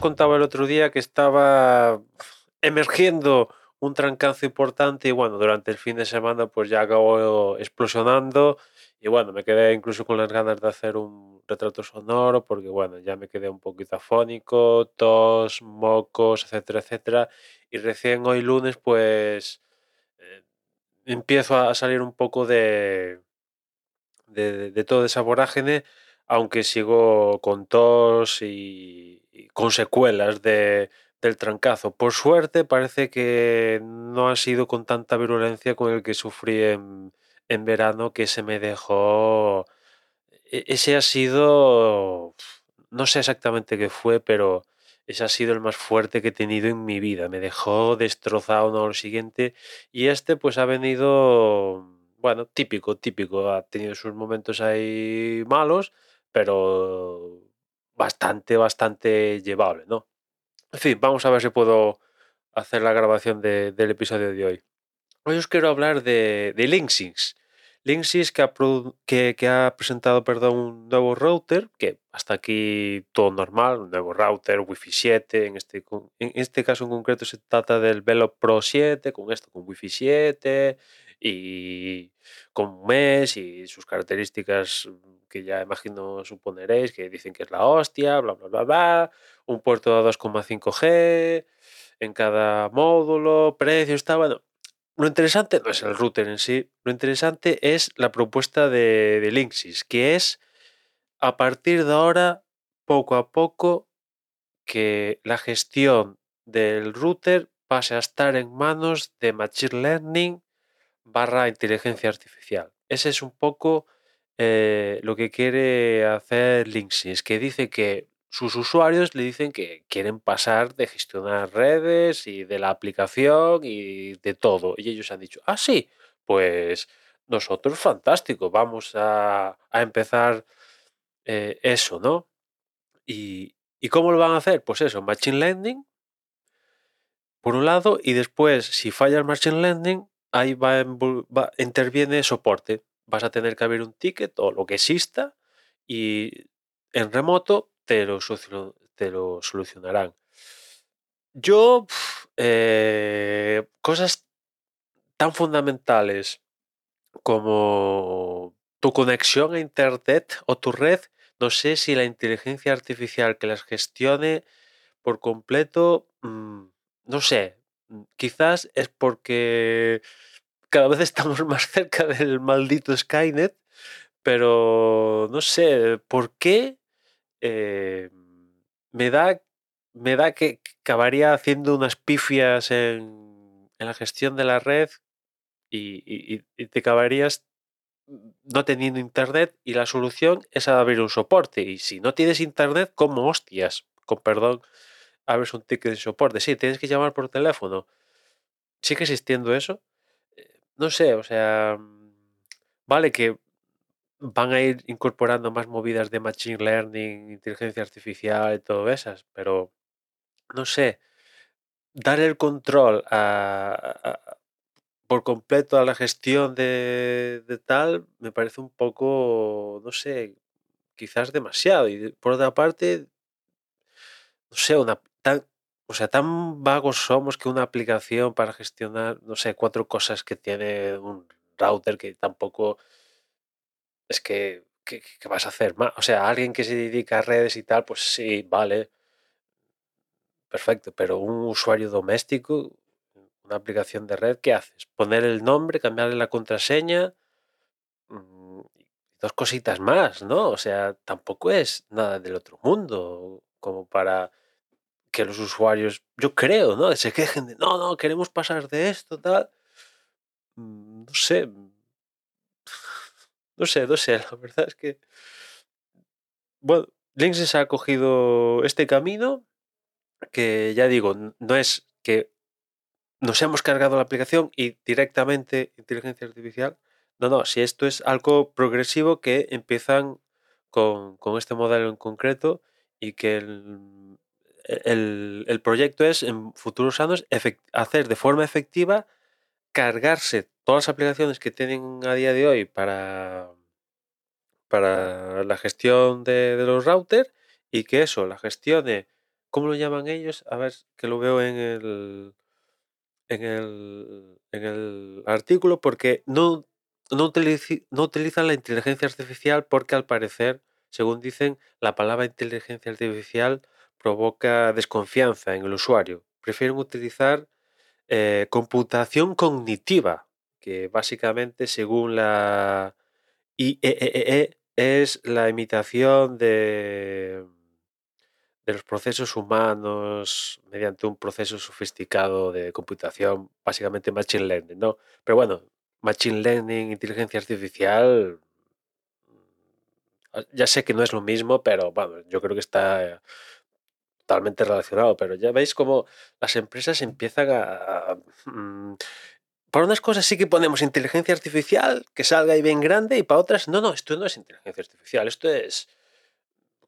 contaba el otro día que estaba emergiendo un trancazo importante y bueno, durante el fin de semana pues ya acabó explosionando y bueno, me quedé incluso con las ganas de hacer un retrato sonoro porque bueno, ya me quedé un poquito afónico, tos, mocos, etcétera, etcétera. Y recién hoy lunes pues eh, empiezo a salir un poco de, de, de esa vorágine, aunque sigo con tos y, con secuelas de, del trancazo. Por suerte parece que no ha sido con tanta virulencia con el que sufrí en, en verano que se me dejó... e- Ese ha sido... No sé exactamente qué fue, pero ese ha sido el más fuerte que he tenido en mi vida. Me dejó destrozado no lo siguiente. Y este pues ha venido... Bueno, típico, típico. Ha tenido sus momentos ahí malos, pero bastante, bastante llevable, ¿no? En fin, vamos a ver si puedo hacer la grabación de- del episodio de hoy. Hoy os quiero hablar de, de Linksys. Linksys que ha, que, ha presentado perdón, un nuevo router, que hasta aquí todo normal, un nuevo router, Wi-Fi 7, en este, en este caso en concreto se trata del Velo Pro 7, con esto, con Wi-Fi 7 y con un mes y sus características que ya imagino suponeréis, que dicen que es la hostia, bla, bla, bla, bla, un puerto de 2,5G en cada módulo, precio, está, bueno, lo interesante no es el router en sí, lo interesante es la propuesta de, de Linksys, que es a partir de ahora, poco a poco, que la gestión del router pase a estar en manos de Machine Learning barra inteligencia artificial. Ese es un poco eh, lo que quiere hacer Linksys, que dice que sus usuarios le dicen que quieren pasar de gestionar redes y de la aplicación y de todo. Y ellos han dicho, ah, sí, pues nosotros fantástico, vamos a, a empezar eh, eso, ¿no? Y, ¿Y cómo lo van a hacer? Pues eso, Machine Learning, por un lado, y después, si falla el Machine Learning, ahí va, va- interviene soporte. Vas a tener que abrir un ticket o lo que exista y en remoto te lo, te lo solucionarán. Yo, eh, cosas tan fundamentales como tu conexión a Internet o tu red, no sé si la inteligencia artificial que las gestione por completo, mm, no sé, mm, quizás es porque cada vez estamos más cerca del maldito Skynet, pero no sé, ¿por qué eh, me da, me da que acabaría haciendo unas pifias en, la gestión de la red y, te acabarías no teniendo internet y la solución es abrir un soporte. Y si no tienes internet, ¿cómo hostias? Con perdón, abres un ticket de soporte. Sí, tienes que llamar por teléfono. ¿Sigue existiendo eso? No sé, o sea, vale que van a ir incorporando más movidas de machine learning, inteligencia artificial y todo esas, pero no sé, dar el control a, por completo a la gestión de, de tal me parece un poco, no sé, quizás demasiado. Y por otra parte, no sé, una tan, o sea, tan vagos somos que una aplicación para gestionar, no sé, cuatro cosas que tiene un router que tampoco es que, ¿qué, qué vas a hacer? O sea, alguien que se dedica a redes y tal, pues sí, vale, perfecto, pero un usuario doméstico, una aplicación de red, ¿qué haces? Poner el nombre, cambiarle la contraseña, mm, dos cositas más, ¿no? O sea, tampoco es nada del otro mundo como para que los usuarios, yo creo, ¿no? Se quejen de, no, no, queremos pasar de esto, tal. Mm, No sé, no sé, no sé, la verdad es que, bueno, Linksys ha cogido este camino que ya digo, no es que nos hemos cargado la aplicación y directamente inteligencia artificial. No, no, si esto es algo progresivo que empiezan con, con este modelo en concreto y que el, el- el proyecto es en futuros años hacer de forma efectiva cargarse todas las aplicaciones que tienen a día de hoy para, para la gestión de, de los routers y que eso la gestione ¿cómo lo llaman ellos? A ver, que lo veo en el, en el, en el artículo, porque no, no, no utilizan la inteligencia artificial porque al parecer, según dicen, la palabra inteligencia artificial provoca desconfianza en el usuario. Prefieren utilizar eh, computación cognitiva, que básicamente, según la IEEE, e e, es la imitación de, de los procesos humanos mediante un proceso sofisticado de computación, básicamente machine learning, ¿no? Pero bueno, machine learning, inteligencia artificial, ya sé que no es lo mismo, pero bueno, yo creo que está totalmente relacionado, pero ya veis cómo las empresas empiezan a... Mm, para unas cosas sí que ponemos inteligencia artificial, que salga ahí bien grande, y para otras, no, no, esto no es inteligencia artificial, esto es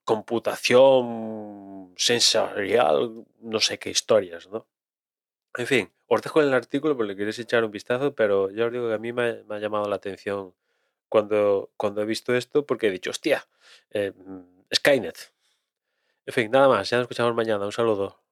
computación sensorial, no sé qué historias, ¿no? En fin, os dejo en el artículo porque queréis echar un vistazo, pero ya os digo que a mí me, ha llamado la atención cuando, cuando he visto esto, porque he dicho, hostia, eh, Skynet. En fin, nada más, ya nos escuchamos mañana. Un saludo.